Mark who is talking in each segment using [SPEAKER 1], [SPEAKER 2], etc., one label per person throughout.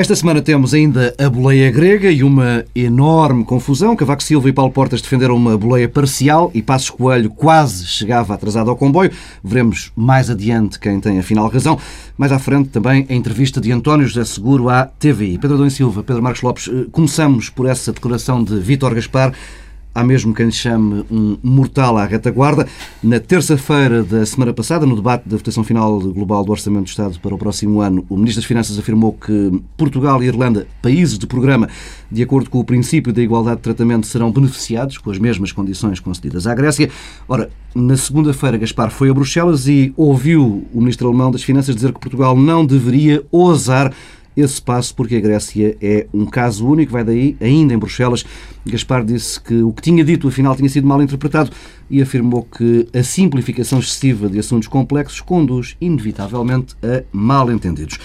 [SPEAKER 1] Esta semana temos ainda a boleia grega e uma enorme confusão. Cavaco Silva e Paulo Portas defenderam uma boleia parcial e Passos Coelho quase chegava atrasado ao comboio. Veremos mais adiante quem tem afinal razão. Mais à frente também a entrevista de António José Seguro à TVI. Pedro Adão Silva, Pedro Marcos Lopes, eh, começamos por essa declaração de Vítor Gaspar. Há mesmo quem chame um mortal à retaguarda. Na terça-feira da semana passada, no debate da votação final global do Orçamento do Estado para o próximo ano, o Ministro das Finanças afirmou que Portugal e Irlanda, países de programa, de acordo com o princípio da igualdade de tratamento, serão beneficiados com as mesmas condições concedidas à Grécia. Ora, na segunda-feira, Gaspar foi a Bruxelas e ouviu o Ministro alemão das Finanças dizer que Portugal não deveria ousar esse passo, porque a Grécia é um caso único. Vai daí, ainda em Bruxelas, Gaspar disse que o que tinha dito, afinal, tinha sido mal interpretado e afirmou que a simplificação excessiva de assuntos complexos conduz, inevitavelmente, a mal-entendidos.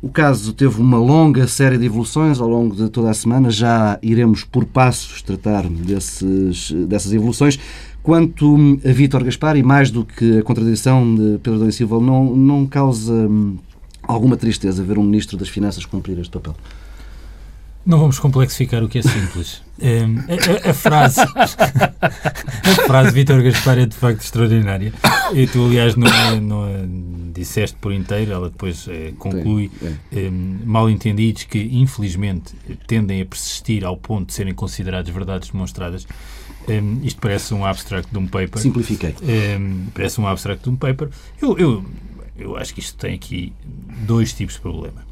[SPEAKER 1] O caso teve uma longa série de evoluções ao longo de toda a semana. Já iremos por passos tratar desses, dessas evoluções. Quanto a Vítor Gaspar, e mais do que a contradição de Pedro Domingos Silva, não, não causa hum, alguma tristeza ver um Ministro das Finanças cumprir este papel?
[SPEAKER 2] Não vamos complexificar o que é simples. É, a, a, a, frase a frase Vítor Gaspar é de facto extraordinária. E tu, aliás, não, não disseste por inteiro, ela depois é, conclui é. mal entendidos que, infelizmente, tendem a persistir ao ponto de serem considerados verdades demonstradas. isto parece um abstract de um paper.
[SPEAKER 1] Simplifiquei.
[SPEAKER 2] parece um abstract de um paper. Eu, eu eu acho que isto tem aqui dois tipos de problema.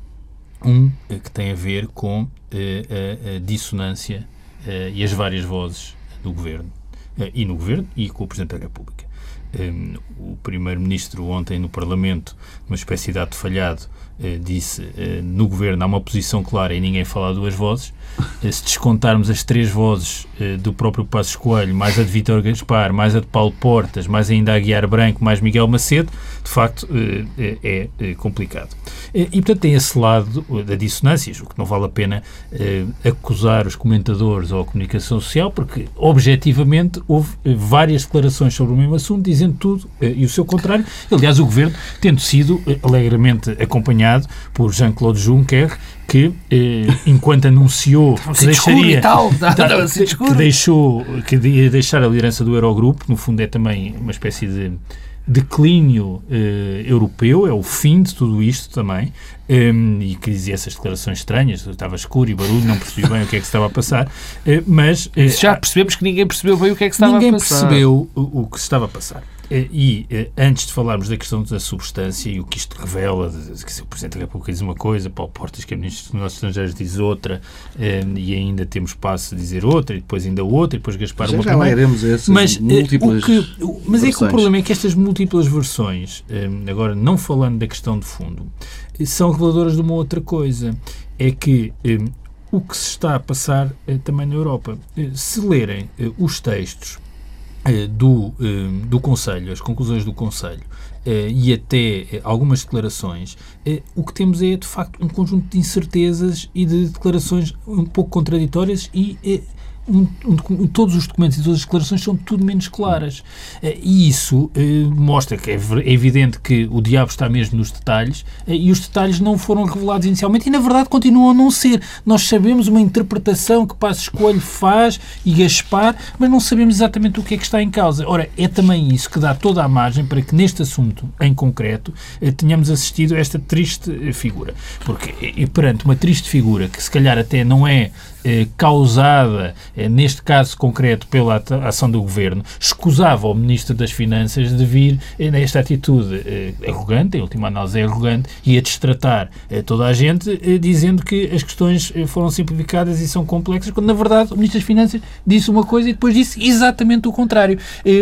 [SPEAKER 2] Um eh, que tem a ver com uh, a, a, dissonância uh, e as várias vozes do Governo, uh, e no Governo e com o Presidente da República. Um, o Primeiro-Ministro ontem no Parlamento, numa espécie de ato falhado, disse no Governo há uma posição clara e ninguém fala duas vozes. Se descontarmos as três vozes do próprio Passos Coelho, mais a de Vítor Gaspar, mais a de Paulo Portas, mais ainda a Guiar Branco, mais Miguel Macedo, de facto é, é complicado. E, portanto, tem esse lado da dissonância, o que não vale a pena acusar os comentadores ou a comunicação social, porque, objetivamente, houve várias declarações sobre o mesmo assunto, dizendo tudo e o seu contrário. Aliás, o Governo tendo sido alegremente acompanhado por Jean-Claude Juncker, que, eh, enquanto anunciou que deixaria, tal, que, deixou, que ia deixar a liderança do Eurogrupo, no fundo é também uma espécie de declínio eh, europeu, é o fim de tudo isto também, um, ehm, e que dizia essas declarações estranhas, estava escuro e barulho, não percebi bem o que é que se estava a passar, uh, mas...
[SPEAKER 3] Uh, Já percebemos que ninguém percebeu bem o que é que estava a
[SPEAKER 2] passar.
[SPEAKER 3] Ninguém
[SPEAKER 2] percebeu o, o que estava a passar. Eh, e eh, antes de falarmos da questão da substância e o que isto revela, que se o Presidente da República diz uma coisa, Paulo Portas, que é Ministro dos Negócios Estrangeiros, diz outra, eh, e ainda temos passo a dizer outra, e depois ainda outra, e depois Gaspar
[SPEAKER 1] já,
[SPEAKER 2] uma
[SPEAKER 1] já primeira. Iremos essas mas, múltiplas
[SPEAKER 2] o que, mas é que o problema é que estas múltiplas versões, agora não falando da questão de fundo, são reveladoras de uma outra coisa. É que o que se está a passar também na Europa. Se lerem os textos do, eh, do Conselho, as conclusões do Conselho eh, e até algumas declarações, o que temos é, de facto, um conjunto de incertezas e de declarações um pouco contraditórias e um, um, todos os documentos e todas as declarações são tudo menos claras. Uh, e isso uh, mostra que é, é, evidente que o diabo está mesmo nos detalhes uh, e os detalhes não foram revelados inicialmente e, na verdade, continuam a não ser. Nós sabemos uma interpretação que Passos Coelho faz e Gaspar, mas não sabemos exatamente o que é que está em causa. Ora, é também isso que dá toda a margem para que, neste assunto em concreto, tenhamos assistido a esta triste figura. Porque, perante uma triste figura que, se calhar, até não é eh, causada, eh, neste caso concreto, pela ação do Governo, escusava o Ministro das Finanças de vir eh, nesta atitude arrogante, em última análise é arrogante, e a destratar toda a gente, dizendo que as questões foram simplificadas e são complexas, quando na verdade o Ministro das Finanças disse uma coisa e depois disse exatamente o contrário.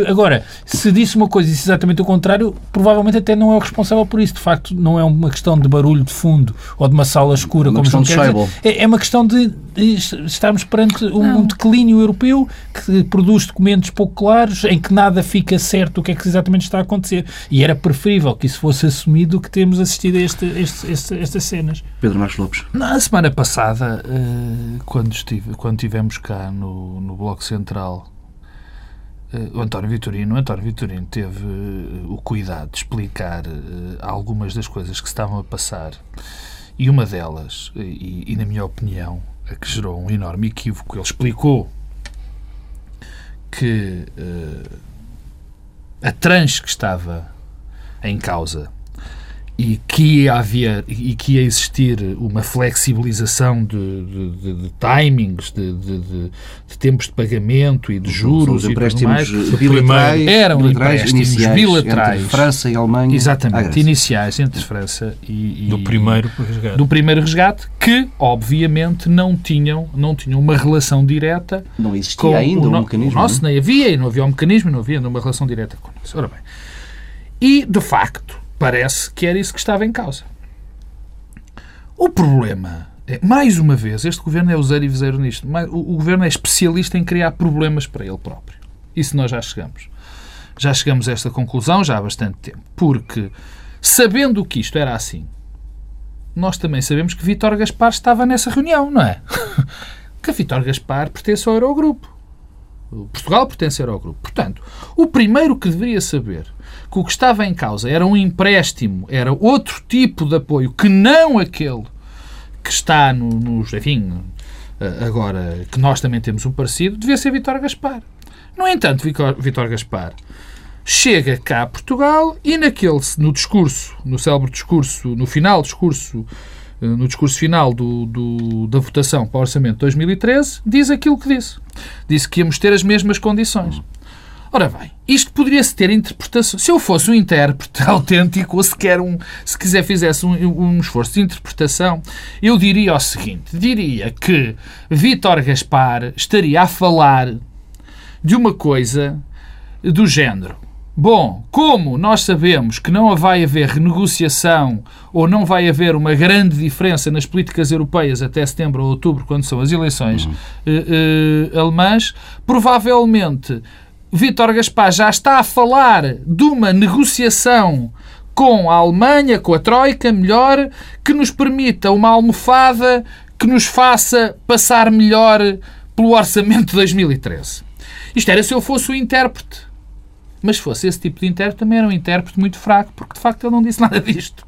[SPEAKER 2] Agora, se disse uma coisa e disse exatamente o contrário, provavelmente até não é o responsável por isso. De facto, não é uma questão de barulho de fundo ou de uma sala escura, uma como João quer dizer. É, é uma questão de, de estamos perante um, um, declínio europeu que produz documentos pouco claros, em que nada fica certo o que é que exatamente está a acontecer. E era preferível que isso fosse assumido do que temos assistido a este, este, este, estas cenas.
[SPEAKER 1] Pedro Marcos Lopes.
[SPEAKER 3] Na semana passada, eh, quando, estive, quando estivemos cá no, no Bloco Central, eh, o António Vitorino, o António Vitorino teve eh, o cuidado de explicar algumas das coisas que estavam a passar E uma delas, e, e na minha opinião, que gerou um enorme equívoco, ele explicou que uh, a tranche que estava em causa e que ia haver e que ia existir uma flexibilização de, de, de, de timings, de, tempos de pagamento e de juros e tudo mais.
[SPEAKER 1] Bilaterais,
[SPEAKER 3] eram bilaterais empréstimos bilaterais
[SPEAKER 1] entre França e Alemanha.
[SPEAKER 3] Exatamente, iniciais entre França e,
[SPEAKER 2] e do primeiro resgate.
[SPEAKER 3] Do primeiro resgate, que obviamente não tinham, não tinham uma relação direta.
[SPEAKER 1] Não existia ainda o, um mecanismo. O
[SPEAKER 3] nosso
[SPEAKER 1] não?
[SPEAKER 3] É? nem havia e não havia um mecanismo, não havia uma relação direta com isso. Ora bem. E, de facto, Parece que era isso que estava em causa. O problema é, mais uma vez, este governo é useiro e viseiro nisto. O, o governo é especialista em criar problemas para ele próprio. Isso nós já chegamos. Já chegamos a esta conclusão já há bastante tempo. Porque, sabendo que isto era assim, nós também sabemos que Vítor Gaspar estava nessa reunião, não é? que Vítor Gaspar pertence ao Eurogrupo. Portugal pertence ao Eurogrupo. Portanto, o primeiro que deveria saber que o que estava em causa era um empréstimo, era outro tipo de apoio que não aquele que está no, nos, enfim, eh, agora que nós também temos um parecido, devia ser Vitor Gaspar. No entanto, Vitor Gaspar chega cá a Portugal e naquele, no discurso, no célebre discurso, no final discurso, no discurso final do, do, da votação para o Orçamento de 2013, diz aquilo que disse. Disse que íamos ter as mesmas condições. Ora bem, isto poderia-se ter interpretação. Se eu fosse um intérprete autêntico, ou sequer um, se quiser fizesse um, um esforço de interpretação, eu diria o seguinte: diria que Vítor Gaspar estaria a falar de uma coisa do género. Bom, como nós sabemos que não vai haver renegociação ou não vai haver uma grande diferença nas políticas europeias até setembro ou outubro, quando são as eleições uhum. uh, uh, alemãs, provavelmente Vítor Gaspar já está a falar de uma negociação com a Alemanha, com a Troika, melhor, que nos permita uma almofada que nos faça passar melhor pelo orçamento de 2013. Isto era se eu fosse o intérprete. Mas se fosse esse tipo de intérprete, também era um intérprete muito fraco, porque de facto ele não disse nada disto.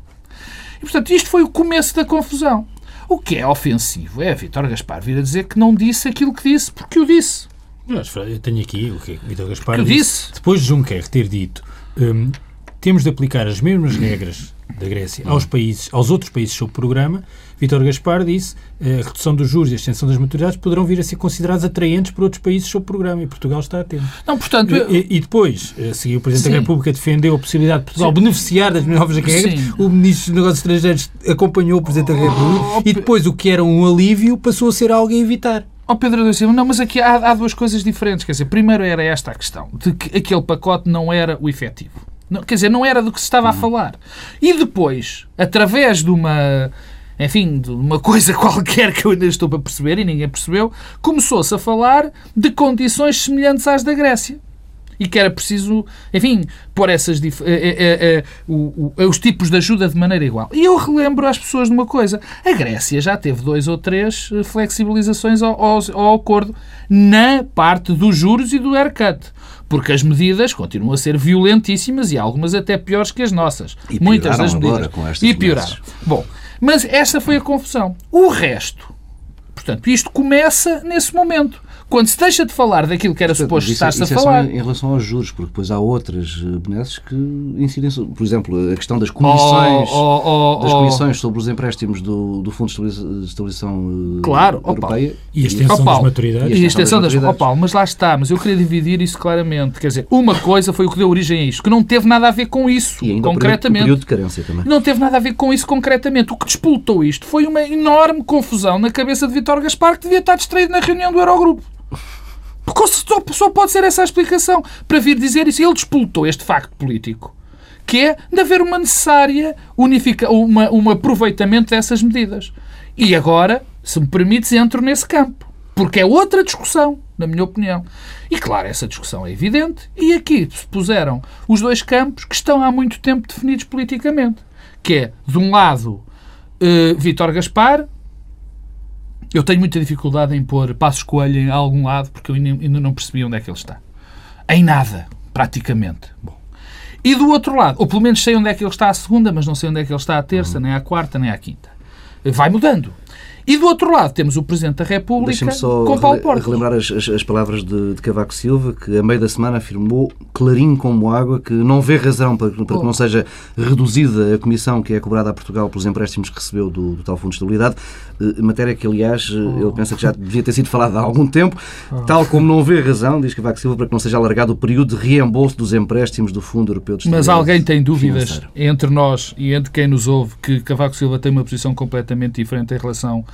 [SPEAKER 3] E portanto, isto foi o começo da confusão. O que é ofensivo é Vítor Gaspar vir a dizer que não disse aquilo que disse, porque o disse.
[SPEAKER 2] Eu tenho aqui o que Vitor Gaspar disse, disse. Depois de Juncker ter dito um, temos de aplicar as mesmas regras da Grécia aos países, aos outros países sob programa, Vítor Gaspar disse a redução dos juros e a extensão das maturidades poderão vir a ser considerados atraentes por outros países sob programa e Portugal está atento.
[SPEAKER 3] Não, portanto...
[SPEAKER 2] E, e depois, a seguir, o Presidente Sim. da República defendeu a possibilidade de Portugal Sim. beneficiar das novas regras, Sim. o Ministro dos Negócios Estrangeiros acompanhou o Presidente da República oh, e depois o que era um alívio passou a ser algo a evitar.
[SPEAKER 3] Ó oh, Pedro Silva, não, mas aqui há, há, duas coisas diferentes. Quer dizer, primeiro era esta a questão, de que aquele pacote não era o efetivo. Não, quer dizer, não era do que se estava a falar. E depois, através de uma, enfim, de uma coisa qualquer que eu ainda estou para perceber e ninguém percebeu, começou-se a falar de condições semelhantes às da Grécia e que era preciso, enfim, pôr essas eh, eh, eh, os tipos de ajuda de maneira igual. E eu relembro às pessoas de uma coisa: a Grécia já teve dois ou três flexibilizações ao, ao, ao acordo na parte dos juros e do haircut. Porque as medidas continuam a ser violentíssimas e algumas até piores que as nossas.
[SPEAKER 1] E Muitas das medidas.
[SPEAKER 3] E pioraram. Bom, mas essa foi a confusão. O resto, portanto, isto começa nesse momento. Quando se deixa de falar daquilo que era suposto estar-se a é falar.
[SPEAKER 1] em relação aos juros, porque depois há outras eh, benesses que incidem, por exemplo, a questão das comissões, oh, oh, oh, das comissões sobre os empréstimos do, do Fundo de Estabilização
[SPEAKER 3] eh, claro, Europeia.
[SPEAKER 2] E a extensão das maturidades.
[SPEAKER 3] E a extensão das, das Paulo, mas lá está, mas eu queria dividir isso claramente. Quer dizer, uma coisa foi o que deu origem a isto, que não teve nada a ver com isso,
[SPEAKER 1] e ainda
[SPEAKER 3] concretamente.
[SPEAKER 1] O período, o período de carência também.
[SPEAKER 3] Não teve nada a ver com isso concretamente. O que despoltou isto foi uma enorme confusão na cabeça de Vítor Gaspar, que devia estar distraído na reunião do Eurogrupo. Porque só, só pode ser essa a explicação para vir dizer isso. Ele despoltou este facto político, que é de haver uma necessária unifica, uma, um aproveitamento dessas medidas. E agora, se me permites, entro nesse campo. Porque é outra discussão, na minha opinião. E claro, essa discussão é evidente. E aqui se puseram os dois campos que estão há muito tempo definidos politicamente. Que é, de um lado, uh, Vítor Gaspar, eu tenho muita dificuldade em pôr Passos Coelho em algum lado porque eu ainda não percebi onde é que ele está. Em nada, praticamente. Bom. E do outro lado, ou pelo menos sei onde é que ele está à segunda, mas não sei onde é que ele está à terça, uhum. nem à quarta, nem à quinta. vai mudando. E do outro lado temos o Presidente da República
[SPEAKER 1] só
[SPEAKER 3] com Paulo Portas.
[SPEAKER 1] relembrar as, as, as palavras de, de, Cavaco Silva, que a meio da semana afirmou, clarinho como água, que não vê razão para, para que não seja reduzida a comissão que é cobrada a Portugal pelos empréstimos que recebeu do, do tal Fundo de Estabilidade, eh, matéria que, aliás, eh, ele pensa que já devia ter sido falada há algum tempo, tal como não vê razão, diz Cavaco Silva, para que não seja alargado o período de reembolso dos empréstimos do Fundo Europeu de
[SPEAKER 3] Estabilidade Mas alguém tem dúvidas financeiro. entre nós e entre quem nos ouve que Cavaco Silva tem uma posição completamente diferente em relação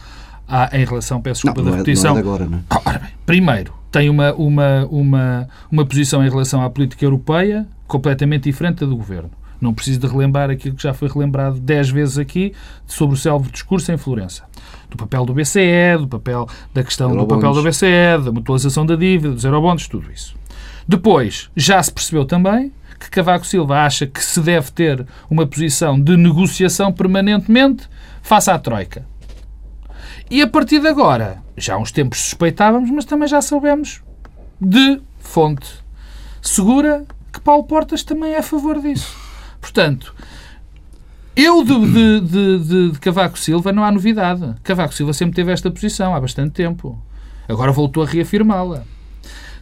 [SPEAKER 3] há, em relação, peço desculpa
[SPEAKER 1] não,
[SPEAKER 3] da repetição.
[SPEAKER 1] Não é, não é agora, não é?
[SPEAKER 3] Ora bem, primeiro, tem uma, uma, uma, uma posição em relação à política europeia completamente diferente da do governo. Não preciso de relembrar aquilo que já foi relembrado dez vezes aqui sobre o célebre discurso em Florença. Do papel do BCE, do papel da questão do papel do BCE, da mutualização da dívida, dos eurobonds, tudo isso. Depois, já se percebeu também que Cavaco Silva acha que se deve ter uma posição de negociação permanentemente face à Troika. E a partir de agora, já há uns tempos suspeitávamos, mas também já soubemos de fonte segura que Paulo Portas também é a favor disso. Portanto, eu de, de, de, de, Cavaco Silva não há novidade. Cavaco Silva sempre teve esta posição há bastante tempo. Agora voltou a reafirmá-la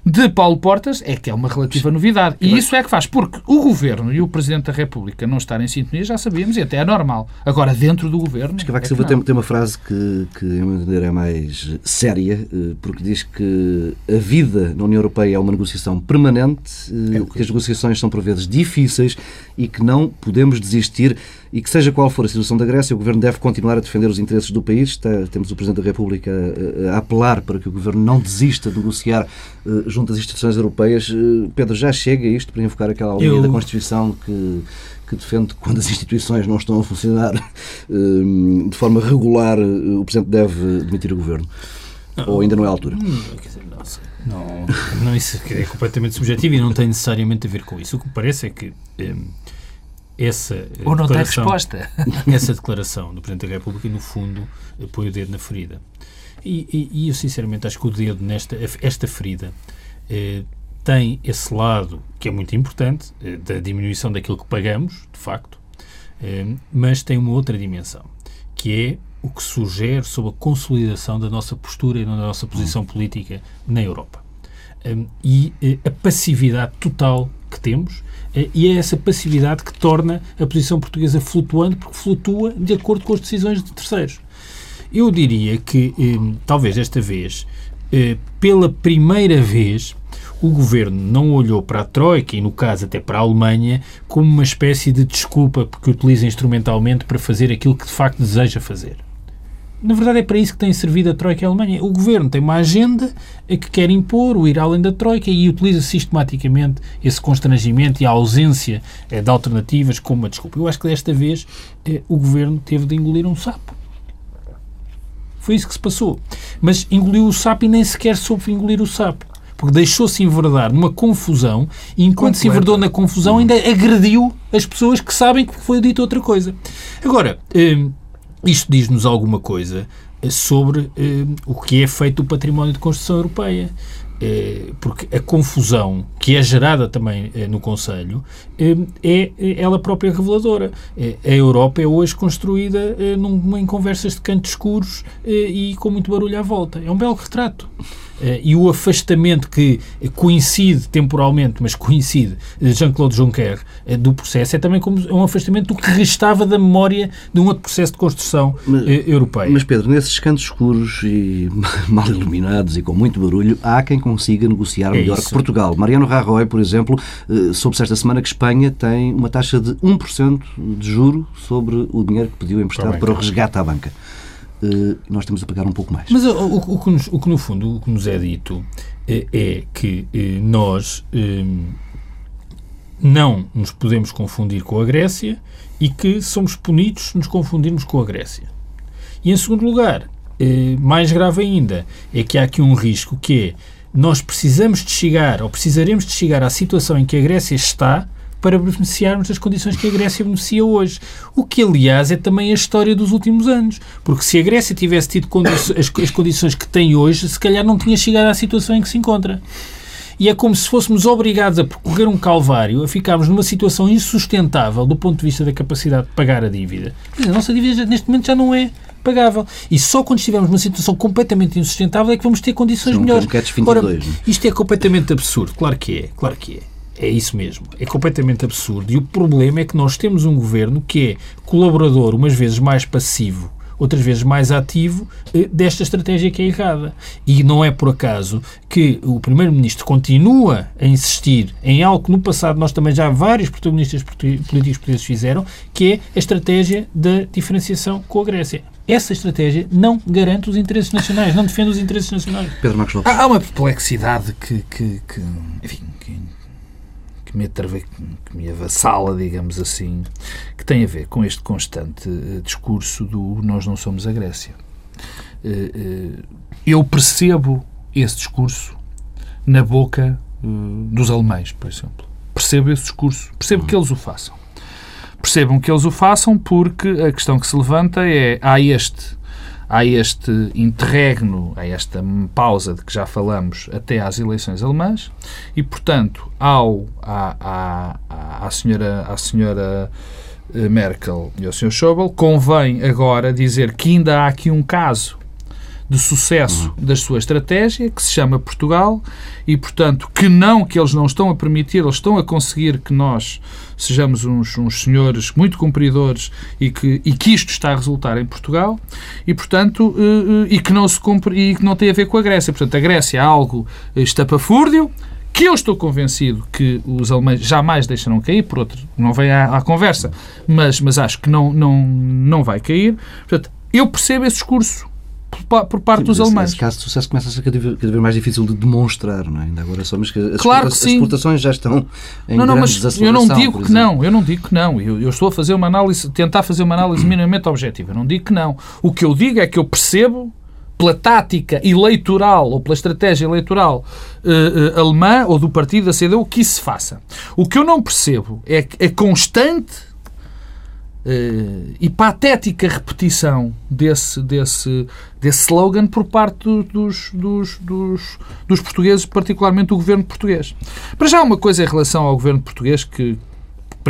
[SPEAKER 3] de Paulo Portas é que é uma relativa novidade. E isso é que faz, porque o Governo e o Presidente da República não estarem em sintonia, já sabíamos, e até é normal. Agora, dentro do Governo.
[SPEAKER 1] Mas Cavaco é Silva tem, tem uma frase que, que, a meu entender, é mais séria, eh, porque diz que a vida na União Europeia é uma negociação permanente, eh, é que... que as negociações são por vezes difíceis e que não podemos desistir e que, seja qual for a situação da Grécia, o Governo deve continuar a defender os interesses do país. Está, temos o Presidente da República a, a, apelar para que o Governo não desista de negociar uh, junto às instituições europeias. Uh, Pedro, já chega isto para invocar aquela linha Eu... da Constituição que, que defende que quando as instituições não estão a funcionar uh, de forma regular, o Presidente deve demitir o Governo? Não, Ou ainda não é a altura?
[SPEAKER 2] Hum, não, não, isso é completamente subjetivo e não tem necessariamente a ver com isso. O que me parece é que essa
[SPEAKER 3] Ou não tem resposta.
[SPEAKER 2] essa declaração do Presidente da República, no fundo, põe o dedo na ferida. E, e, e eu, sinceramente, acho que o dedo nesta esta ferida eh, tem esse lado que é muito importante, eh, da diminuição daquilo que pagamos, de facto, eh, mas tem uma outra dimensão, que é o que sugere sobre a consolidação da nossa postura e da nossa posição política na Europa. Um, e uh, a passividade total que temos uh, e é essa passividade que torna a posição portuguesa flutuante, porque flutua de acordo com as decisões de terceiros. Eu diria que, um, talvez esta vez, uh, pela primeira vez, o governo não olhou para a Troika e, no caso, até para a Alemanha, como uma espécie de desculpa que utiliza instrumentalmente para fazer aquilo que de facto deseja fazer na verdade é para isso que tem servido a Troika e a Alemanha. O governo tem uma agenda que quer impor, o ir além da Troika e utiliza sistematicamente esse constrangimento e a ausência eh, de alternativas como uma desculpa. Eu acho que desta vez eh, o governo teve de engolir um sapo. Foi isso que se passou. Mas engoliu o sapo e nem sequer soube engolir o sapo. Porque deixou-se enverdar numa confusão e enquanto se enverdou na confusão ainda agrediu as pessoas que sabem que foi dito outra coisa. Agora, eh, isto diz-nos alguma coisa eh, sobre eh, o que é feito o património de construção europeia. Eh, porque a confusão que é gerada também no Conselho é ela própria reveladora. a Europa é hoje construída em conversas de cantos escuros e com muito barulho à volta. É um belo retrato. Eh, e o afastamento que coincide temporalmente, mas coincide, de Jean-Claude Juncker eh, do processo, é também como um afastamento do que restava da memória de um outro processo de construção mas, eh, europeia.
[SPEAKER 1] Mas, Pedro, nesses cantos escuros e mal iluminados e com muito barulho, há quem consiga negociar é melhor isso. que Portugal. Mariano Rajoy, por exemplo, soube-se esta semana que Espanha tem uma taxa de 1% de juro sobre o dinheiro que pediu emprestado para o resgate à banca. Eh, nós temos a pagar um pouco mais.
[SPEAKER 2] Mas o, o, o, que, nos, o que, no fundo, o que nos é dito é, é que eh, nós não nos podemos confundir com a Grécia e que somos punidos se nos confundirmos com a Grécia. E, em segundo lugar, mais grave ainda, é que há aqui um risco que é nós precisamos de chegar, ou precisaremos de chegar à situação em que a Grécia está para beneficiarmos das condições que a Grécia beneficia hoje. O que, aliás, é também a história dos últimos anos. Porque se a Grécia tivesse tido as, as condições que tem hoje, se calhar não tinha chegado à situação em que se encontra. E é como se fôssemos obrigados a percorrer um calvário, a ficarmos numa situação insustentável do ponto de vista da capacidade de pagar a dívida. a nossa dívida neste momento já não é impagável. E só quando estivermos numa situação completamente insustentável é que vamos ter condições melhores.
[SPEAKER 1] 22, Ora, né?
[SPEAKER 2] isto é completamente absurdo. Claro que é. Claro que é. É isso mesmo. É completamente absurdo. E o problema é que nós temos um governo que é colaborador, umas vezes mais passivo, outras vezes mais ativo, eh, desta estratégia que é errada. E não é por acaso que o Primeiro-Ministro continua a insistir em algo que no passado nós também já vários protagonistas políticos portugueses fizeram, que é a estratégia da diferenciação com a Grécia. Essa estratégia não garante os interesses nacionais, não defende os interesses nacionais.
[SPEAKER 1] Pedro Marcos Lopes.
[SPEAKER 3] Há uma perplexidade que, que, que enfim, que me, atrave, que me avassala, digamos assim, que tem a ver com este constante uh, discurso do nós não somos a Grécia. Uh, uh, eu percebo esse discurso na boca dos alemães, por exemplo. Percebo esse discurso, percebo que eles o façam. Percebam que eles o façam porque a questão que se levanta é há este há este interregno, há esta pausa de que já falamos até às eleições alemãs e, portanto, ao, à, à, à, senhora, à senhora eh, Merkel e ao Sr. Schäuble, convém agora dizer que ainda há aqui um caso de sucesso uhum. da sua estratégia, que se chama Portugal, e, portanto, que não, que eles não estão a permitir, eles estão a conseguir que nós sejamos uns, uns senhores muito cumpridores e que, e que isto está a resultar em Portugal, e, portanto, e, que não se cumpre, e que não tem a ver com a Grécia. Portanto, a Grécia é algo estapafúrdio, que eu estou convencido que os alemães jamais deixarão cair, por outro, não vem à, à conversa, mas, mas acho que não, não, não vai cair. Portanto, eu percebo esse discurso por, por parte sim, dos alemães.
[SPEAKER 1] Esse caso de sucesso começa a ser cada vez mais difícil de demonstrar, não é? Ainda agora somos que as,
[SPEAKER 3] claro
[SPEAKER 1] que as exportações já estão em
[SPEAKER 3] não, não, mas eu não digo que não, eu não digo que não. Eu, eu, estou a fazer uma análise, tentar fazer uma análise minimamente objetiva. Eu não digo que não. O que eu digo é que eu percebo pela tática eleitoral ou pela estratégia eleitoral uh, uh, alemã ou do partido da CDU que isso se faça. O que eu não percebo é a constante Uh, e patética repetição desse, desse, desse slogan por parte dos, dos, dos, dos portugueses, particularmente do governo português. Para já, uma coisa em relação ao governo português que,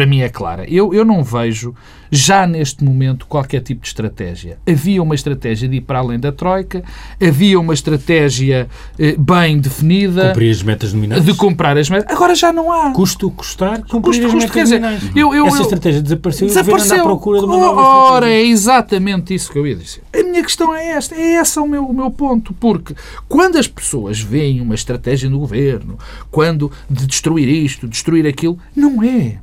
[SPEAKER 3] para mim é clara. Eu, eu não vejo, já neste momento, qualquer tipo de estratégia. Havia uma estratégia de ir para além da Troika, havia uma estratégia eh, bem definida.
[SPEAKER 2] Cumprir as metas nominais.
[SPEAKER 3] De comprar as metas. Agora já não há.
[SPEAKER 2] Custo custar, cumprir custo, as
[SPEAKER 3] custo, metas nominais.
[SPEAKER 2] Eu, eu, Essa eu, estratégia desapareceu, desapareceu. e à procura de uma nova
[SPEAKER 3] Ora, é exatamente isso que eu ia dizer. A minha questão é esta, é esse o meu, o meu ponto, porque quando as pessoas veem uma estratégia no governo, quando de destruir isto, destruir aquilo, não é.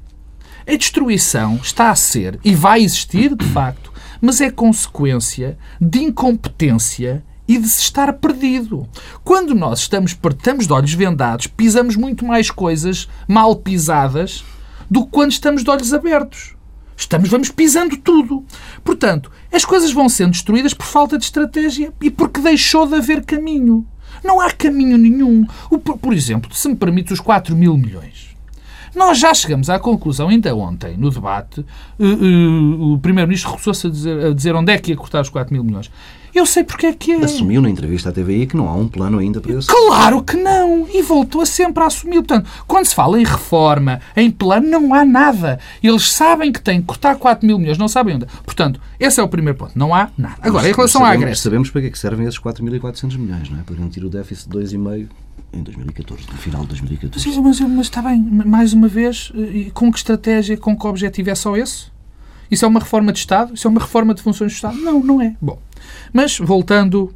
[SPEAKER 3] A destruição está a ser e vai existir, de facto, mas é consequência de incompetência e de se estar perdido. Quando nós estamos, estamos de olhos vendados, pisamos muito mais coisas mal pisadas do que quando estamos de olhos abertos. Estamos, vamos pisando tudo. Portanto, as coisas vão sendo destruídas por falta de estratégia e porque deixou de haver caminho. Não há caminho nenhum. O, por exemplo, se me permite, os 4 mil milhões. Nós já chegamos à conclusão, ainda ontem, no debate, uh, uh, o Primeiro-Ministro recusou-se a dizer, a dizer onde é que ia cortar os 4 mil milhões. Eu sei porque é que é.
[SPEAKER 1] Assumiu na entrevista à TVI que não há um plano ainda para isso.
[SPEAKER 3] Claro que não! E voltou a sempre a assumir. Portanto, quando se fala em reforma, em plano, não há nada. Eles sabem que têm que cortar 4 mil milhões, não sabem onde. Portanto, esse é o primeiro ponto. Não há nada. Agora,
[SPEAKER 1] mas,
[SPEAKER 3] em relação
[SPEAKER 1] sabemos,
[SPEAKER 3] à Grécia.
[SPEAKER 1] Sabemos para que, é que servem esses 4.400 milhões, não é? Para garantir o déficit de 2,5 em 2014, no final de 2014.
[SPEAKER 3] Sim, mas, mas está bem, mais uma vez, com que estratégia, com que objetivo é só esse? Isso é uma reforma de Estado? Isso é uma reforma de funções de Estado? Não, não é. Bom, mas voltando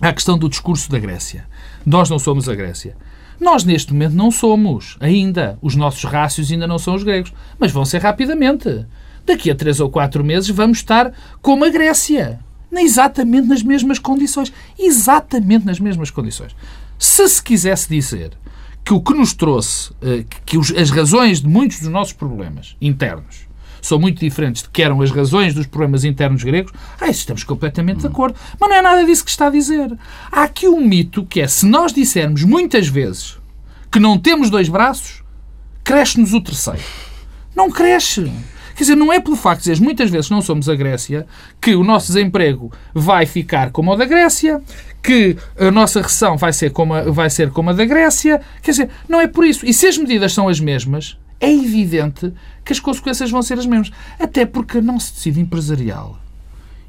[SPEAKER 3] à questão do discurso da Grécia. Nós não somos a Grécia. Nós, neste momento, não somos ainda. Os nossos rácios ainda não são os gregos. Mas vão ser rapidamente. Daqui a três ou quatro meses vamos estar como a Grécia. Exatamente nas mesmas condições. Exatamente nas mesmas condições. Se se quisesse dizer que o que nos trouxe, eh, que as razões de muitos dos nossos problemas internos são muito diferentes de que eram as razões dos problemas internos gregos, ah, estamos completamente de acordo. Mas não é nada disso que está a dizer. Há aqui um mito que é, se nós dissermos muitas vezes que não temos dois braços, cresce-nos o terceiro. Não cresce. Quer dizer, não é pelo facto de dizer muitas vezes não somos a Grécia que o nosso desemprego vai ficar como o da Grécia, que a nossa recessão vai ser como a, vai ser como a da Grécia. Quer dizer, não é por isso. E se as medidas são as mesmas, é evidente que as consequências vão ser as mesmas. Até porque não se decide empresarial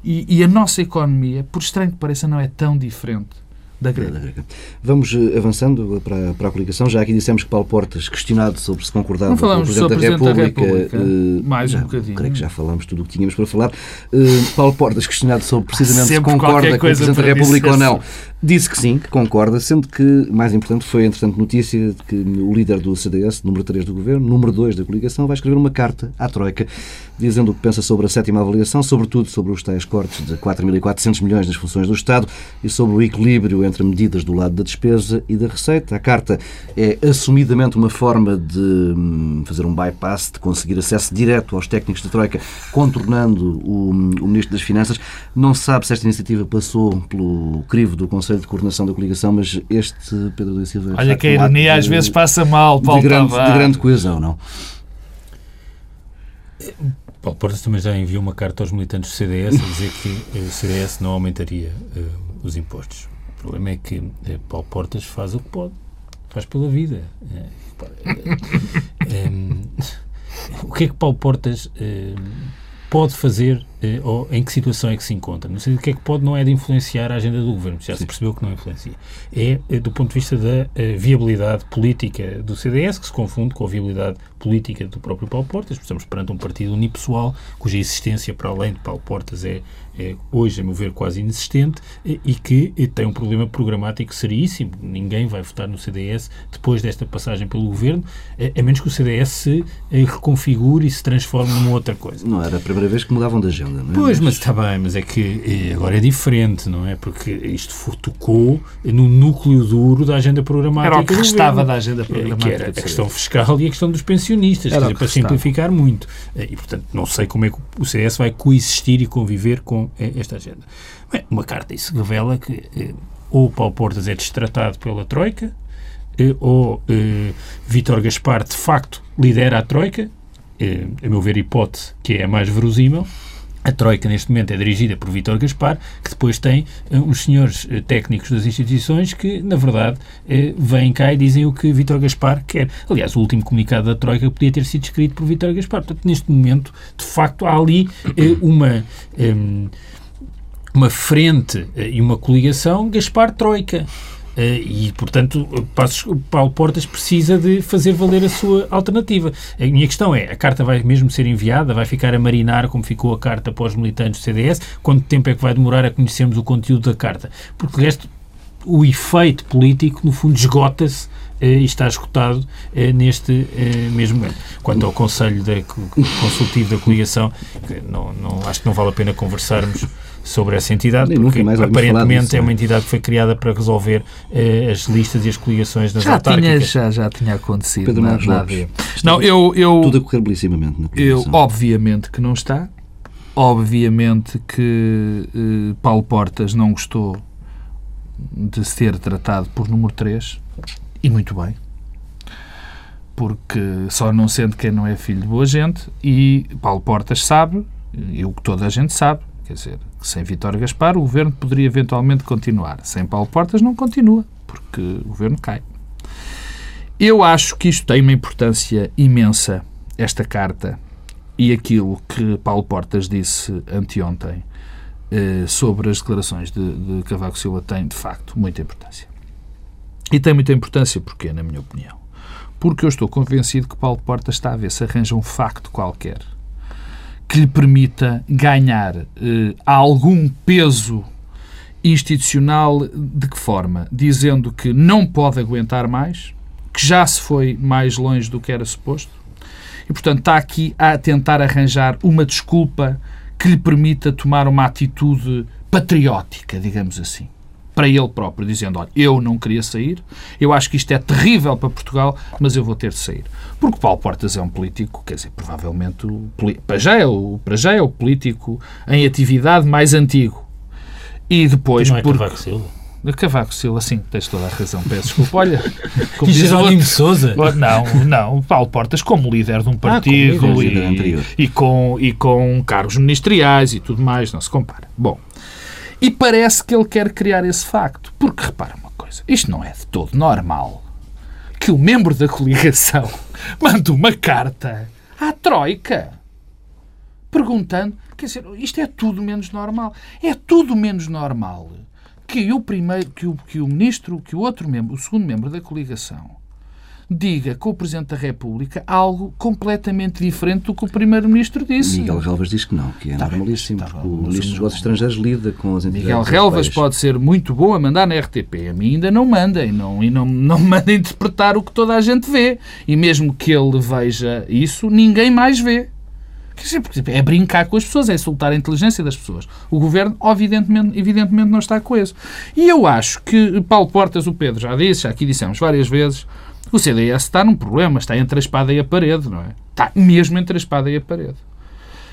[SPEAKER 3] E, e a nossa economia, por estranho que pareça, não é tão diferente da grega.
[SPEAKER 1] Vamos eh, avançando para, para a coligação. Já aqui dissemos que Paulo Portas, questionado sobre se concordava com o Presidente, da, República, da República,
[SPEAKER 3] uh, mais
[SPEAKER 1] já,
[SPEAKER 3] um bocadinho.
[SPEAKER 1] Creio que já falámos tudo o que tínhamos para falar. Uh, Paulo Portas, questionado sobre precisamente se concorda com o Presidente da República ou não, disse que sim, que concorda, sendo que, mais importante, foi, entretanto, notícia de que o líder do CDS, número 3 do Governo, número 2 da coligação, vai escrever uma carta à Troika, dizendo o que pensa sobre a sétima avaliação, sobretudo sobre os tais cortes de 4.400 milhões nas funções do Estado e sobre o equilíbrio entre medidas do lado da despesa e da receita. A carta é assumidamente uma forma de hum, fazer um bypass, de conseguir acesso direto aos técnicos da Troika, contornando o, o Ministro das Finanças. Não se sabe se esta iniciativa passou pelo crivo do Conselho de Coordenação da Coligação, mas este Pedro da Silva...
[SPEAKER 3] Olha que a ironia às vezes passa mal, Paulo
[SPEAKER 1] de grande, de grande coesão, não?
[SPEAKER 2] Paulo Portas também já enviou uma carta aos militantes do CDS a dizer que o CDS não aumentaria uh, os impostos. O problema é que uh, Paulo Portas faz o que pode, faz pela vida. Um, o que é que Paulo Portas pode fazer eh, ou em que situação é que se encontra. No sentido, o que é que pode não é de influenciar a agenda do governo, já Sim. se percebeu que não influencia. É, é do ponto de vista da eh, viabilidade política do CDS, que se confunde com a viabilidade política do próprio Paulo Portas. Estamos perante um partido unipessoal, cuja existência, para além de Paulo Portas, é, é hoje, a meu ver, quase inexistente eh, e que eh, tem um problema programático seríssimo. Ninguém vai votar no CDS depois desta passagem pelo governo, eh, a menos que o CDS se eh, reconfigure e se transforme numa outra coisa.
[SPEAKER 1] Não era a primeira vez que mudavam de agenda, não é?
[SPEAKER 2] Pois, mas está bem, mas é que eh, agora é diferente, não é? Porque isto tocou no núcleo duro da agenda programática.
[SPEAKER 3] Era o que restava da agenda programática.
[SPEAKER 2] Que era a questão fiscal e a questão dos pensionistas, dizer, para simplificar muito. E, portanto, não sei como é que o CS vai coexistir e conviver com esta agenda. Bem, uma carta isso revela que ou o Paulo Portas é destratado pela Troika, ou eh, Vítor Gaspar de facto lidera a Troika, eh, a meu ver, hipótese que é a mais verosímil. A Troika, neste momento, é dirigida por Vítor Gaspar, que depois tem uh, uns senhores uh, técnicos das instituições que, na verdade, uh, vêm cá e dizem o que Vítor Gaspar quer. Aliás, o último comunicado da Troika podia ter sido escrito por Vítor Gaspar. Portanto, neste momento, de facto, há ali uma. Um, uma frente e uma coligação Gaspar-Troika. Eh, e, portanto, Paulo Portas precisa de fazer valer a sua alternativa. A minha questão é, a carta vai mesmo ser enviada? Vai ficar a marinar como ficou a carta para os militantes do CDS? Quanto tempo é que vai demorar a conhecermos o conteúdo da carta? Porque, de resto, o efeito político, no fundo, esgota-se eh, e está esgotado eh, neste mesmo momento. Quanto ao Conselho da, Consultivo da Coligação, não, não, acho que não vale a pena conversarmos sobre essa entidade, Nem porque aparentemente disso, é uma entidade que foi criada para resolver eh, as listas e as coligações nas
[SPEAKER 3] já
[SPEAKER 2] autárquicas.
[SPEAKER 3] Tinha, já, já tinha acontecido. Pedro
[SPEAKER 1] Marcos
[SPEAKER 3] Lopes. Não, eu, eu...
[SPEAKER 1] Tudo a correr belíssimamente na
[SPEAKER 3] Eu, obviamente que não está. Obviamente que eh, Paulo Portas não gostou de ser tratado por número 3, e muito bem, porque só não sendo quem não é filho de boa gente, e Paulo Portas sabe, e o que toda a gente sabe, quer dizer, sem Vítor Gaspar, o governo poderia eventualmente continuar. Sem Paulo Portas, não continua, porque o governo cai. Eu acho que isto tem uma importância imensa, esta carta, e aquilo que Paulo Portas disse anteontem eh, sobre as declarações de, de Cavaco Silva tem, de facto, muita importância. E tem muita importância porque, na minha opinião, porque eu estou convencido que Paulo Portas está a ver se arranja um facto qualquer que lhe permita ganhar eh, algum peso institucional. De que forma? Dizendo que não pode aguentar mais, que já se foi mais longe do que era suposto, e, portanto, está aqui a tentar arranjar uma desculpa que lhe permita tomar uma atitude patriótica, digamos assim para ele próprio, dizendo: Olha, eu não queria sair, eu acho que isto é terrível para Portugal, mas eu vou ter de sair. Porque Paulo Portas é um político, quer dizer, provavelmente, para já é o, para já é o político em atividade mais antigo. E depois.
[SPEAKER 2] Não é porque... Cavaco Silva?
[SPEAKER 3] Cavaco Silva, sim, tens toda a razão, peço desculpa. Olha,
[SPEAKER 2] como diz Jerónimo Souza.
[SPEAKER 3] Não, não, Paulo Portas como líder de um ah, partido ah, e, e, com, e com cargos ministeriais e tudo mais, não se compara. Bom, e parece que ele quer criar esse facto. Porque repara uma coisa: isto não é de todo normal que o membro da coligação mande uma carta à Troika perguntando quer dizer, isto é tudo menos normal. É tudo menos normal que o primeiro, que o, que o ministro, que o outro membro, o segundo membro da coligação, diga com o Presidente da República algo completamente diferente do que o Primeiro-Ministro disse.
[SPEAKER 1] Miguel Relvas diz que não, que é tá normalíssimo. Tá o Ministro dos Negócios Estrangeiros lida com as entidades
[SPEAKER 3] Miguel Relvas pode ser muito bom a mandar na RTP. A mim ainda não manda e não, e não, não manda interpretar o que toda a gente vê. E mesmo que ele veja isso, ninguém mais vê. É brincar com as pessoas, é insultar a inteligência das pessoas. O governo, evidentemente, evidentemente não está coeso. E eu acho que Paulo Portas, o Pedro já disse, já aqui dissemos várias vezes, o CDS está num problema, está entre a espada e a parede, não é? Está mesmo entre a espada e a parede.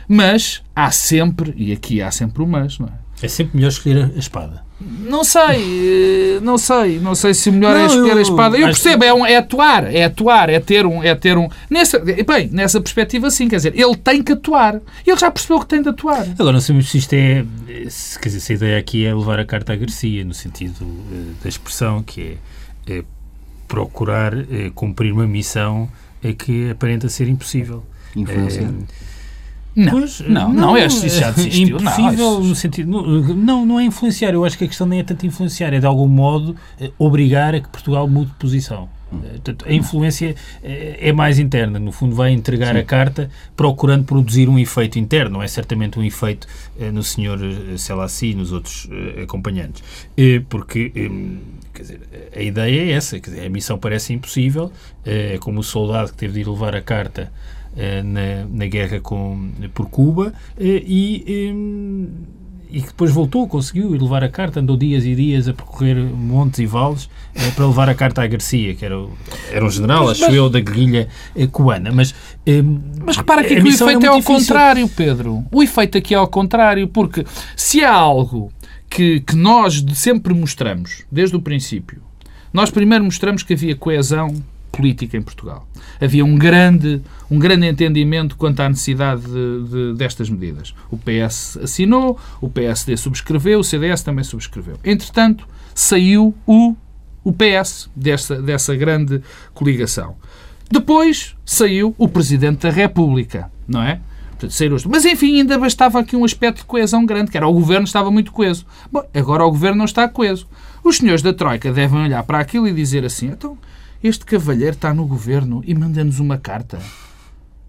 [SPEAKER 3] Mas há sempre, e aqui há sempre o mas, não é?
[SPEAKER 2] É sempre melhor escolher a espada.
[SPEAKER 3] Não sei, eh, não sei, não sei se o melhor é não, é escolher eu, a espada. Eu percebo, que... é, um, é atuar, é atuar, é ter um, é ter um. Nessa, bem, nessa perspectiva, sim, quer dizer, ele tem que atuar. Ele já percebeu que tem de atuar.
[SPEAKER 2] Agora, não sabemos se isto é, se, quer dizer, se a ideia aqui é levar a carta à Garcia, no sentido uh, da expressão, que é, é procurar uh, cumprir uma missão uh, que aparenta ser impossível.
[SPEAKER 1] Influenciar.
[SPEAKER 3] Não, pois, não, não, não, é, isso já desistiu.
[SPEAKER 2] Impossível não, no sentido. Não, não é influenciar. Eu acho que a questão nem é tanto influenciar, é de algum modo eh, obrigar a que Portugal mude de posição. Hum. Eh, portanto, a influência eh, é mais interna. No fundo, vai entregar Sim. a carta procurando produzir um efeito interno. Não é certamente um efeito no senhor Selassie e nos outros acompanhantes. Porque quer dizer, a ideia é essa. Quer dizer, a missão parece impossível. É como o soldado que teve de ir levar a carta eh, na, na guerra com, por Cuba eh, e e que depois voltou, conseguiu ir levar a carta, andou dias e dias a percorrer montes e vales eh, para levar a carta à Garcia, que era, o, era um general, mas, acho eu, da guerrilha eh, cubana. Mas,
[SPEAKER 3] eh, mas repara que, que o efeito é, é ao difícil. contrário, Pedro. O efeito aqui é ao contrário, porque se há algo que, que nós sempre mostramos, desde o princípio, nós primeiro mostramos que havia coesão política em Portugal. Havia um grande, um grande entendimento quanto à necessidade de, de, destas medidas. O PS assinou, o PSD subscreveu, o CDS também subscreveu. Entretanto, saiu o, o PS dessa, dessa grande coligação. Depois saiu o Presidente da República, não é? Mas, enfim, ainda bastava aqui um aspecto de coesão grande, que era o Governo estava muito coeso. Bom, agora o Governo não está coeso. Os senhores da Troika devem olhar para aquilo e dizer assim, então, este cavalheiro está no governo e manda-nos uma carta.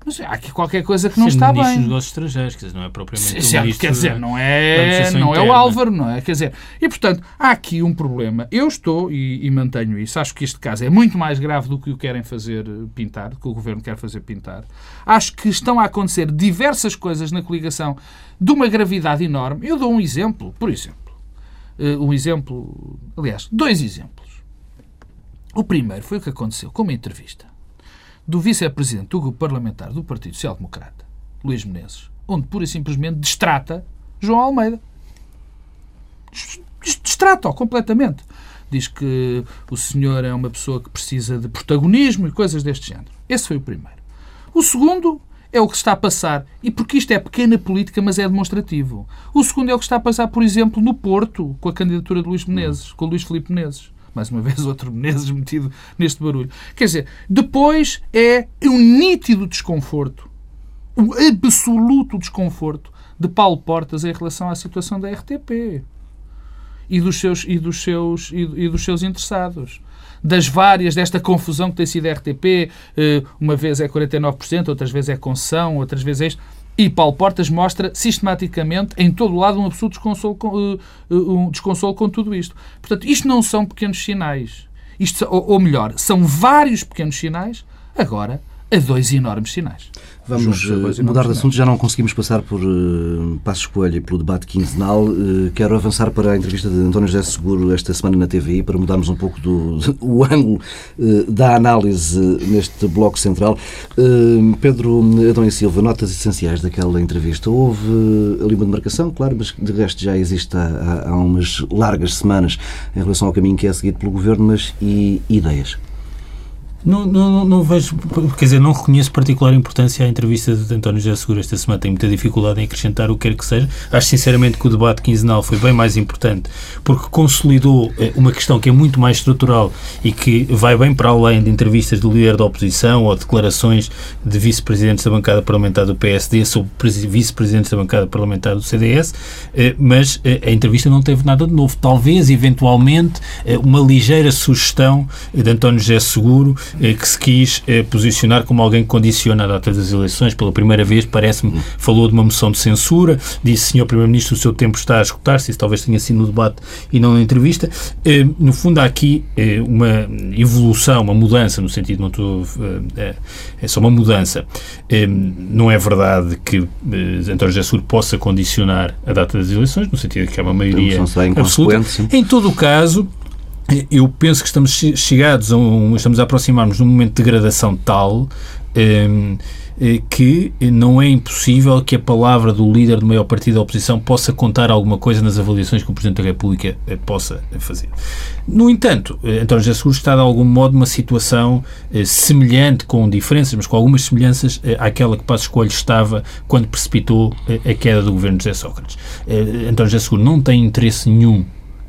[SPEAKER 3] Mas há aqui qualquer coisa que não está bem.
[SPEAKER 2] dos negócios estrangeiros, quer dizer, não é propriamente
[SPEAKER 3] Sim, o Quer dizer, não é, não é o Álvaro, não é? Quer dizer, e portanto, há aqui um problema. Eu estou, e, e, mantenho isso, acho que este caso é muito mais grave do que o querem fazer pintar, do que o Governo quer fazer pintar. Acho que estão a acontecer diversas coisas na coligação de uma gravidade enorme. Eu dou um exemplo, por exemplo. Uh, um exemplo, aliás, dois exemplos. O primeiro foi o que aconteceu com uma entrevista do vice-presidente do grupo parlamentar do Partido Social Democrata, Luís Menezes, onde pura e simplesmente destrata João Almeida. Destrata-o completamente. Diz que o senhor é uma pessoa que precisa de protagonismo e coisas deste género. Esse foi o primeiro. O segundo é o que está a passar, e porque isto é pequena política, mas é demonstrativo. O segundo é o que está a passar, por exemplo, no Porto, com a candidatura de Luís Menezes, com o Luís Filipe Menezes mais uma vez outro Menezes metido neste barulho. Quer dizer, depois é um nítido desconforto, um absoluto desconforto de Paulo Portas em relação à situação da RTP e dos seus, e dos seus, e, dos seus interessados das várias, desta confusão que tem sido a RTP, eh, uma vez é 49%, outras vezes é concessão, outras vezes é isto. E Paulo Portas mostra sistematicamente, em todo o lado, um absoluto desconsolo com, uh, um desconsolo com tudo isto. Portanto, isto não são pequenos sinais. Isto, ou, ou melhor, são vários pequenos sinais, agora, a dois enormes sinais.
[SPEAKER 1] Vamos uh, mudar de assunto, já não conseguimos passar por uh, Passos Coelho e pelo debate quinzenal. Uh, quero avançar para a entrevista de António José Seguro esta semana na TVI, para mudarmos um pouco do, o ângulo uh, da análise neste bloco central. Pedro Adão e Silva, notas essenciais daquela entrevista. Houve ali uma demarcação, claro, mas de resto já existe há, há umas largas semanas em relação ao caminho que é seguido pelo Governo, mas e ideias?
[SPEAKER 2] Não, não, não vejo, quer dizer, não reconheço particular importância à entrevista de António José Seguro esta semana. Tenho muita dificuldade em acrescentar o que quer que seja. Acho sinceramente que o debate quinzenal foi bem mais importante porque consolidou eh, uma questão que é muito mais estrutural e que vai bem para além de entrevistas do líder da oposição ou declarações de vice-presidentes da bancada parlamentar do PSD sobre vice-presidentes da bancada parlamentar do CDS, eh, mas eh, a entrevista não teve nada de novo. Talvez, eventualmente, uma ligeira sugestão de António José Seguro que se quis eh, posicionar como alguém que condiciona a data das eleições. Pela primeira vez, parece-me, falou de uma moção de censura, disse, Senhor Primeiro-Ministro, o seu tempo está a escutar-se, isso talvez tenha sido no debate e não na entrevista. Eh, no fundo, há aqui uma evolução, uma mudança, no sentido, não estou. É só uma mudança. Não é verdade que António José Sur possa condicionar a data das eleições, no sentido de que há uma maioria absoluta. Em todo o caso, eu penso que estamos chegados a um, estamos a aproximar-nos de um momento de degradação tal um, eh, que não é impossível que a palavra do líder do maior partido da oposição possa contar alguma coisa nas avaliações que o Presidente da República eh, possa fazer. No entanto, eh, António José Seguro está de algum modo numa situação semelhante, com diferenças, mas com algumas semelhanças àquela que Passos Coelho estava quando precipitou a queda do governo de José Sócrates. António José Seguro não tem interesse nenhum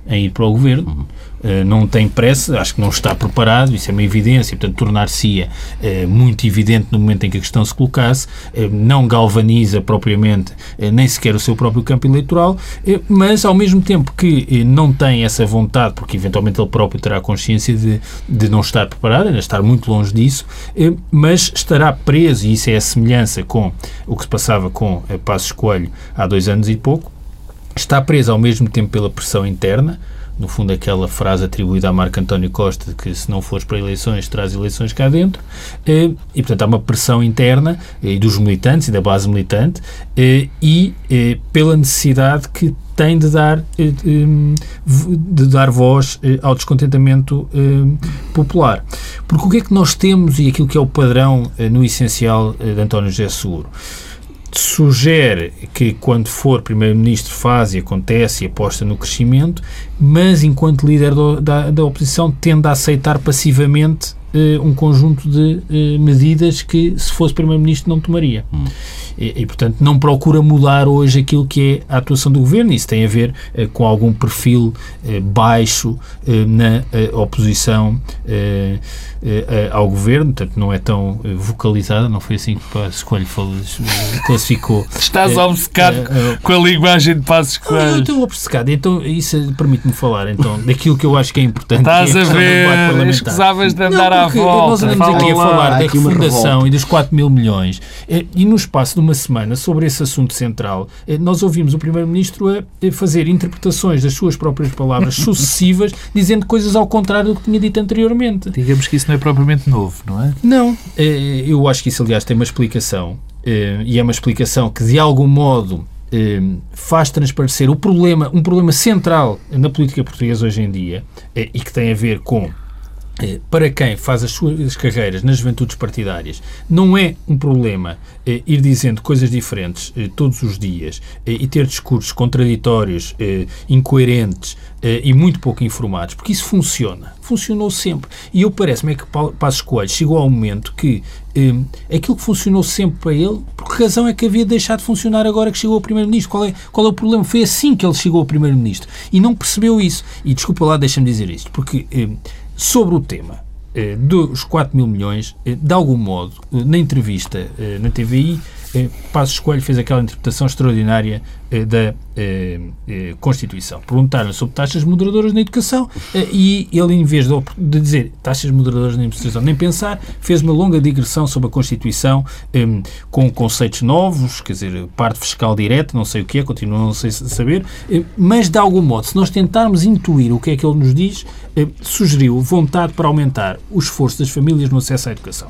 [SPEAKER 2] em ir para o governo. Uh, não tem pressa, acho que não está preparado, isso é uma evidência, portanto, tornar-se-ia uh, muito evidente no momento em que a questão se colocasse, uh, não galvaniza propriamente nem sequer o seu próprio campo eleitoral, mas ao mesmo tempo que não tem essa vontade, porque eventualmente ele próprio terá consciência de, de não estar preparado, ainda estar muito longe disso, mas estará preso, e isso é a semelhança com o que se passava com Passos Coelho há dois anos e pouco, está presa ao mesmo tempo pela pressão interna, no fundo aquela frase atribuída a Marco António Costa de que se não fores para eleições, traz eleições cá dentro, eh, e portanto há uma pressão interna e dos militantes e da base militante eh, e eh, pela necessidade que tem de dar, de dar voz ao descontentamento popular. Porque o que é que nós temos e aquilo que é o padrão no essencial de António José Seguro? Sugere que quando for Primeiro-Ministro faz e acontece e aposta no crescimento, mas enquanto líder do, da, da oposição tende a aceitar passivamente uh, um conjunto de uh, medidas que, se fosse Primeiro-Ministro, não tomaria. Hum. E, e, portanto, não procura mudar hoje aquilo que é a atuação do Governo. Isso tem a ver uh, com algum perfil baixo na oposição ao Governo, portanto, não é tão vocalizada, não foi assim que a Escolho classificou.
[SPEAKER 3] Estás obcecado com a linguagem de Passos Coelho.
[SPEAKER 2] Eu estou obcecado, então isso permite-me falar então, daquilo que eu acho que é importante.
[SPEAKER 3] Estás é a, a ver, escusavas de andar não, volta.
[SPEAKER 2] Nós andamos aqui a falar da refundação e dos 4 mil milhões eh, e no espaço de uma semana sobre esse assunto central eh, nós ouvimos o Primeiro-Ministro a fazer interpretações das suas próprias palavras sucessivas dizendo coisas ao contrário do que tinha dito anteriormente.
[SPEAKER 3] Digamos que isso não é propriamente novo, não é?
[SPEAKER 2] Não. Eh, eu acho que isso, aliás, tem uma explicação e é uma explicação que, de algum modo, faz transparecer o problema, um problema central na política portuguesa hoje em dia e que tem a ver com para quem faz as suas carreiras nas juventudes partidárias, não é um problema eh, ir dizendo coisas diferentes eh, todos os dias eh, e ter discursos contraditórios, eh, incoerentes eh, e muito pouco informados, porque isso funciona. Funcionou sempre. E eu parece-me é que Passos Coelho chegou ao momento que aquilo que funcionou sempre para ele, por que razão é que havia deixado de funcionar agora que chegou ao Primeiro-Ministro? Qual é, qual é o problema? Foi assim que ele chegou ao Primeiro-Ministro. E não percebeu isso. E desculpa lá, deixa-me dizer isto, porque sobre o tema eh, dos 4 mil milhões, eh, de algum modo, eh, na entrevista na TVI, Passos Coelho fez aquela interpretação extraordinária da Constituição. Perguntaram sobre taxas moderadoras na educação e ele, em vez de, dizer taxas moderadoras na administração, nem pensar, fez uma longa digressão sobre a Constituição com conceitos novos, quer dizer, parte fiscal direta, não sei o que é, continuo não sei saber, mas de algum modo, se nós tentarmos intuir o que é que ele nos diz, sugeriu vontade para aumentar o esforço das famílias no acesso à educação.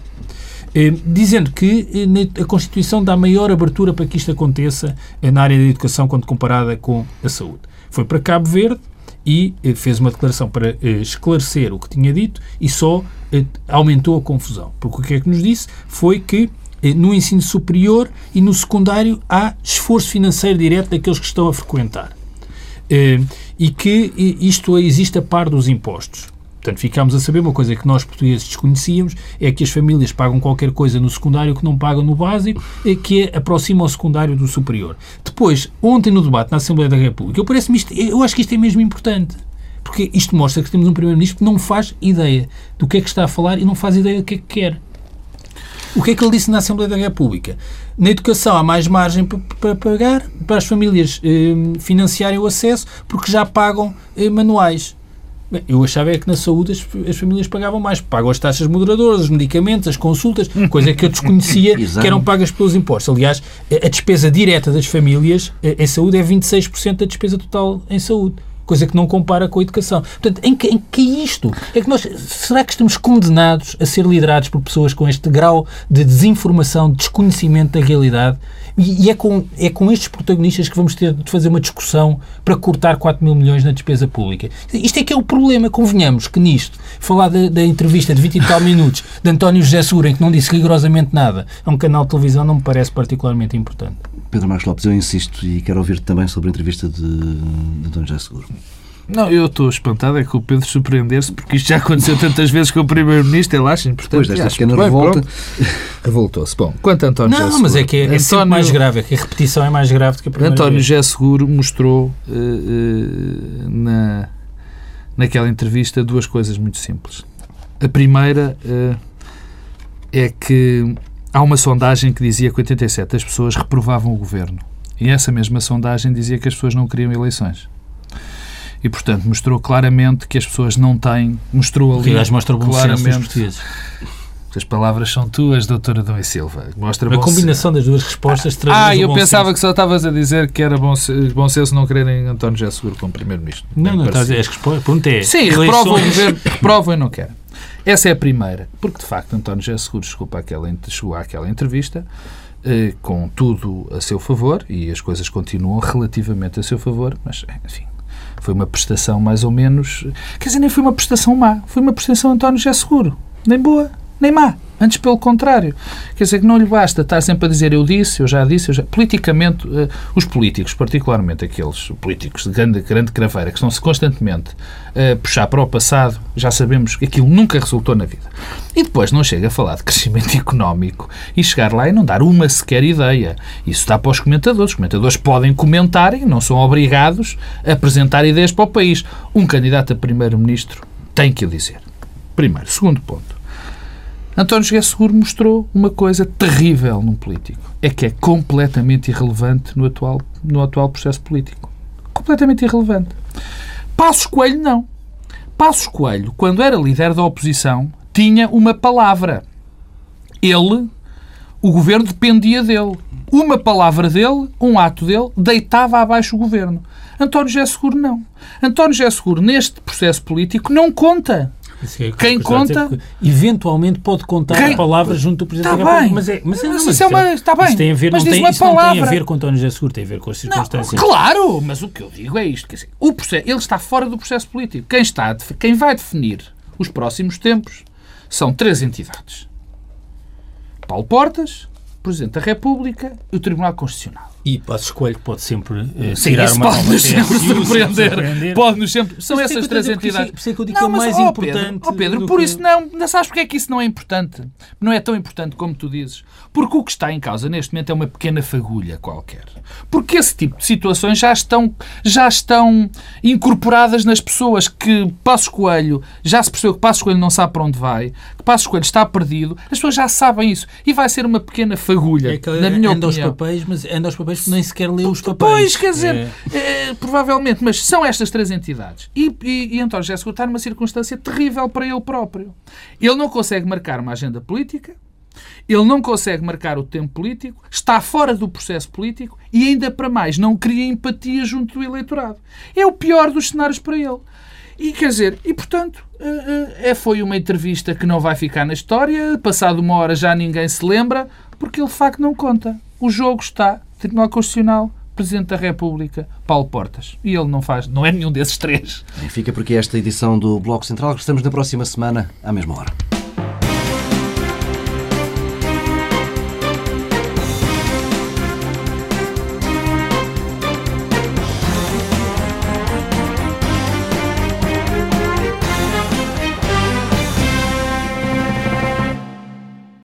[SPEAKER 2] Eh, dizendo que eh, a Constituição dá maior abertura para que isto aconteça eh, na área da educação quando comparada com a saúde. Foi para Cabo Verde e fez uma declaração para esclarecer o que tinha dito e só aumentou a confusão. Porque o que é que nos disse foi que no ensino superior e no secundário há esforço financeiro direto daqueles que estão a frequentar. E que isto existe a par dos impostos. Portanto, ficámos a saber uma coisa que nós portugueses desconhecíamos, é que as famílias pagam qualquer coisa no secundário que não pagam no básico, que é aproxima o secundário do superior. Depois, ontem no debate na Assembleia da República, eu, parece eu acho que isto é mesmo importante. Porque isto mostra que temos um Primeiro-Ministro que não faz ideia do que é que está a falar e não faz ideia do que é que quer. O que é que ele disse na Assembleia da República? Na educação há mais margem para pagar, para as famílias eh, financiarem o acesso, porque já pagam eh, manuais. Bem, eu achava é que na saúde as, as, famílias pagavam mais. Pagam as taxas moderadoras, os medicamentos, as consultas, coisa que eu desconhecia que eram pagas pelos impostos. Aliás, a, despesa direta das famílias em saúde é 26% da despesa total em saúde coisa que não compara com a educação. Portanto, em que, em que é isto? É que nós, será que estamos condenados a ser liderados por pessoas com este grau de desinformação, de desconhecimento da realidade? E, e é, com, é com estes protagonistas que vamos ter de fazer uma discussão para cortar 4 mil milhões na despesa pública. Isto é que é o problema, convenhamos que nisto, falar da, da entrevista de 20 e tal minutos de António José Segura, em que não disse rigorosamente nada, a um canal de televisão, não me parece particularmente importante.
[SPEAKER 1] Pedro Marcos Lopes, eu insisto e quero ouvir também sobre a entrevista de, de António José Seguro.
[SPEAKER 3] Não, eu estou espantado é com o Pedro surpreender-se, porque isto já aconteceu tantas vezes com o Primeiro-Ministro, ele acha importante.
[SPEAKER 1] Depois desta pequena revolta...
[SPEAKER 3] Revoltou-se. Bom, quanto a António
[SPEAKER 2] Não, mas é que é, é António... mais grave, é que a repetição é mais grave do que a primeira
[SPEAKER 3] António
[SPEAKER 2] vez.
[SPEAKER 3] José Seguro mostrou uh, uh, na, naquela entrevista duas coisas muito simples. A primeira uh, é que há uma sondagem que dizia que 87 das pessoas reprovavam o governo. E essa mesma sondagem dizia que as pessoas não queriam eleições e, portanto, mostrou claramente que as pessoas não têm. Mostrou ali.
[SPEAKER 2] Aliás, mostra bom claramente.
[SPEAKER 3] As palavras são tuas, doutora Dom e Silva. Mostra
[SPEAKER 2] a combinação das duas respostas
[SPEAKER 3] traz Ah, eu pensava senso. que só estavas a dizer que era bom, bom senso não quererem António José Seguro como Primeiro-Ministro.
[SPEAKER 2] Não, não, estás a dizer, as respostas. é.
[SPEAKER 3] Sim, reprovam o governo, reprovam e não querem. Essa é a primeira, porque de facto António José Seguro chegou, aquela, chegou àquela entrevista eh, com tudo a seu favor e as coisas continuam relativamente a seu favor, mas enfim, foi uma prestação mais ou menos. Quer dizer, nem foi uma prestação má. Foi uma prestação António José Seguro. Nem boa, nem má. Antes, pelo contrário. Quer dizer que não lhe basta estar sempre a dizer eu disse, eu já disse, eu já... Politicamente, uh, os políticos, particularmente aqueles políticos de grande, grande craveira, que estão-se constantemente a uh, puxar para o passado, já sabemos que aquilo nunca resultou na vida. E depois não chega a falar de crescimento económico e chegar lá e não dar uma sequer ideia. Isso está para os comentadores. Os comentadores podem comentar e não são obrigados a apresentar ideias para o país. Um candidato a primeiro-ministro tem que o dizer. Primeiro. Segundo ponto. António José Seguro mostrou uma coisa terrível num político. É que é completamente irrelevante no atual, no atual processo político. Completamente irrelevante. Passos Coelho, não. Passos Coelho, quando era líder da oposição, tinha uma palavra. Ele, o governo dependia dele. Uma palavra dele, um ato dele, deitava abaixo o governo. António José Seguro, não. António José Seguro, neste processo político, não conta. É Quem conta.
[SPEAKER 2] Eventualmente pode contar Quem... a palavra junto do Presidente
[SPEAKER 3] está da
[SPEAKER 2] República.
[SPEAKER 3] Mas, é, mas, mas, isso é uma, está bem. Isso
[SPEAKER 2] tem a ver,
[SPEAKER 3] mas
[SPEAKER 2] não, tem,
[SPEAKER 3] uma
[SPEAKER 2] isso
[SPEAKER 3] palavra.
[SPEAKER 2] não tem a ver com António José Seguro, tem a ver com as circunstâncias.
[SPEAKER 3] Não, claro, mas o que eu digo é isto. Quer dizer, o processo, ele está fora do processo político. Quem, está, quem vai definir os próximos tempos são três entidades. Paulo Portas, Presidente da República e o Tribunal Constitucional.
[SPEAKER 2] E Passos Coelho pode sempre
[SPEAKER 3] eh, Sim, tirar uma pode nos sempre surpreender. surpreender. Pode nos sempre. São essas três entidades.
[SPEAKER 2] Por isso é que eu digo não, que é mais
[SPEAKER 3] oh,
[SPEAKER 2] importante.
[SPEAKER 3] Pedro, oh Pedro por que... isso não. Não sabes porque é que isso não é importante? Não é tão importante como tu dizes. Porque o que está em causa neste momento é uma pequena fagulha qualquer. Porque esse tipo de situações já estão, já estão incorporadas nas pessoas que Passos Coelho já se percebeu que Passos Coelho não sabe para onde vai, que Passos Coelho está perdido. As pessoas já sabem isso. E vai ser uma pequena fagulha. É na minha anda opinião.
[SPEAKER 2] Aos papéis, mas anda aos papéis nem sequer lê os papéis.
[SPEAKER 3] Pois, quer dizer, é. É, provavelmente, mas são estas três entidades. E, e, e António Seguro está numa circunstância terrível para ele próprio. Ele não consegue marcar uma agenda política, ele não consegue marcar o tempo político, está fora do processo político e, ainda para mais, não cria empatia junto do eleitorado. É o pior dos cenários para ele. E quer dizer, e portanto, é, foi uma entrevista que não vai ficar na história, passado uma hora já ninguém se lembra, porque ele de facto não conta. O jogo está, Tribunal Constitucional, Presidente da República, Paulo Portas. E ele não faz, não é nenhum desses três.
[SPEAKER 1] E fica por aqui esta edição do Bloco Central. Estamos na próxima semana, à mesma hora.